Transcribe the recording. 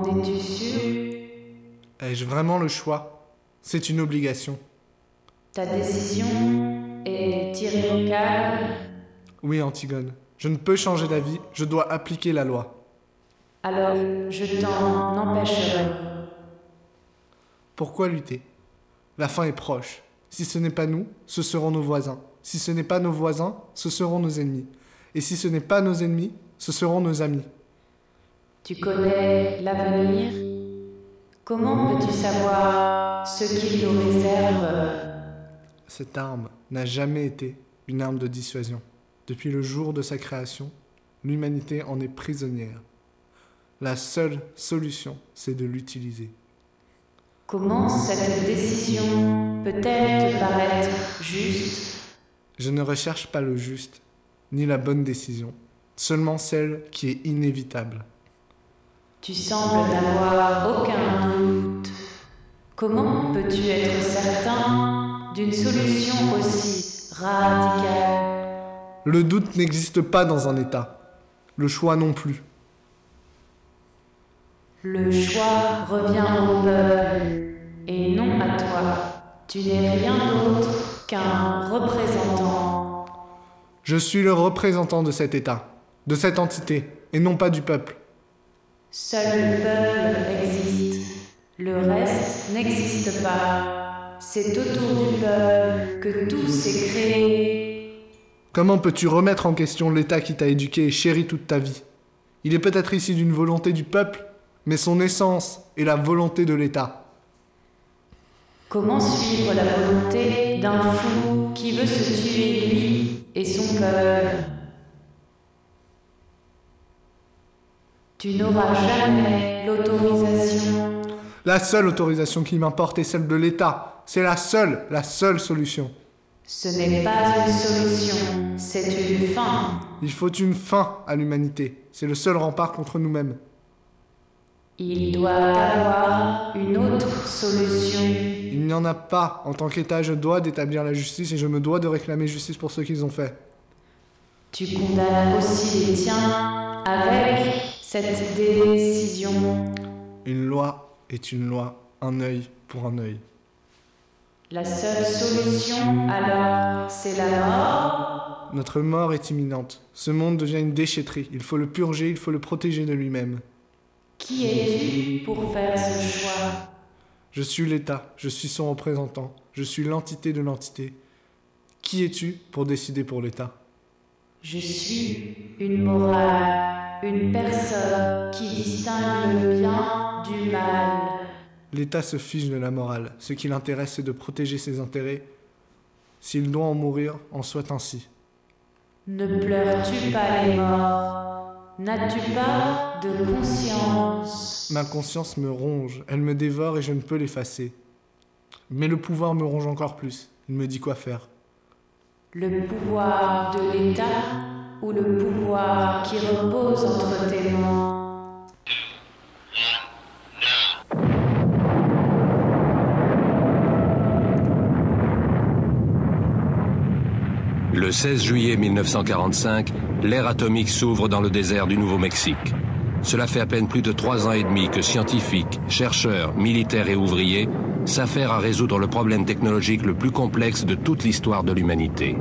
En es-tu sûr? Ai-je vraiment le choix? C'est une obligation. Ta décision est irrévocable? Oui, Antigone. Je ne peux changer d'avis, je dois appliquer la loi. Alors je t'en empêcherai. Pourquoi lutter? La fin est proche. Si ce n'est pas nous, ce seront nos voisins. Si ce n'est pas nos voisins, ce seront nos ennemis. Et si ce n'est pas nos ennemis, ce seront nos amis. Tu connais l'avenir? Comment peux-tu savoir ce qu'il nous réserve? Cette arme n'a jamais été une arme de dissuasion. Depuis le jour de sa création, l'humanité en est prisonnière. La seule solution, c'est de l'utiliser. Comment cette décision peut-elle te paraître juste? Je ne recherche pas le juste, ni la bonne décision, seulement celle qui est inévitable. Tu sembles n'avoir aucun doute. Comment peux-tu être certain d'une solution aussi radicale? Le doute n'existe pas dans un État, le choix non plus. Le choix revient au peuple et non à toi. Tu n'es rien d'autre qu'un représentant. Je suis le représentant de cet État, de cette entité, et non pas du peuple. Seul le peuple existe. Le reste n'existe pas. C'est autour du peuple que tout s'est créé. Comment peux-tu remettre en question l'État qui t'a éduqué et chéri toute ta vie? Il est peut-être ici d'une volonté du peuple, mais son essence est la volonté de l'État. Comment suivre la volonté d'un fou qui veut se tuer lui et son peuple? Tu n'auras jamais l'autorisation. La seule autorisation qui m'importe est celle de l'État. C'est la seule, la seule solution. Ce n'est pas une solution, c'est une fin. Il faut une fin à l'humanité. C'est le seul rempart contre nous-mêmes. Il doit avoir une autre solution. Il n'y en a pas. En tant qu'État, je dois d'établir la justice et je me dois de réclamer justice pour ce qu'ils ont fait. Tu condamnes aussi les tiens avec cette décision. Une loi est une loi, un œil pour un œil. La seule solution, alors, c'est la mort Notre mort est imminente. Ce monde devient une déchetterie. Il faut le purger, il faut le protéger de lui-même. Qui es-tu pour faire ce choix? Je suis l'État, je suis son représentant, je suis l'entité de l'entité. Qui es-tu pour décider pour l'État? Je suis une morale, une personne qui distingue le bien du mal. L'État se fiche de la morale. Ce qui l'intéresse, c'est de protéger ses intérêts. S'il doit en mourir, en soit ainsi. Ne pleures-tu pas les morts? N'as-tu pas de conscience? Ma conscience me ronge, elle me dévore et je ne peux l'effacer. Mais le pouvoir me ronge encore plus. Il me dit quoi faire. Le pouvoir de l'État ou le pouvoir qui repose entre tes mains Le 16 juillet 1945, l'ère atomique s'ouvre dans le désert du Nouveau-Mexique. Cela fait à peine plus de trois ans et demi que scientifiques, chercheurs, militaires et ouvriers s'affairent à résoudre le problème technologique le plus complexe de toute l'histoire de l'humanité.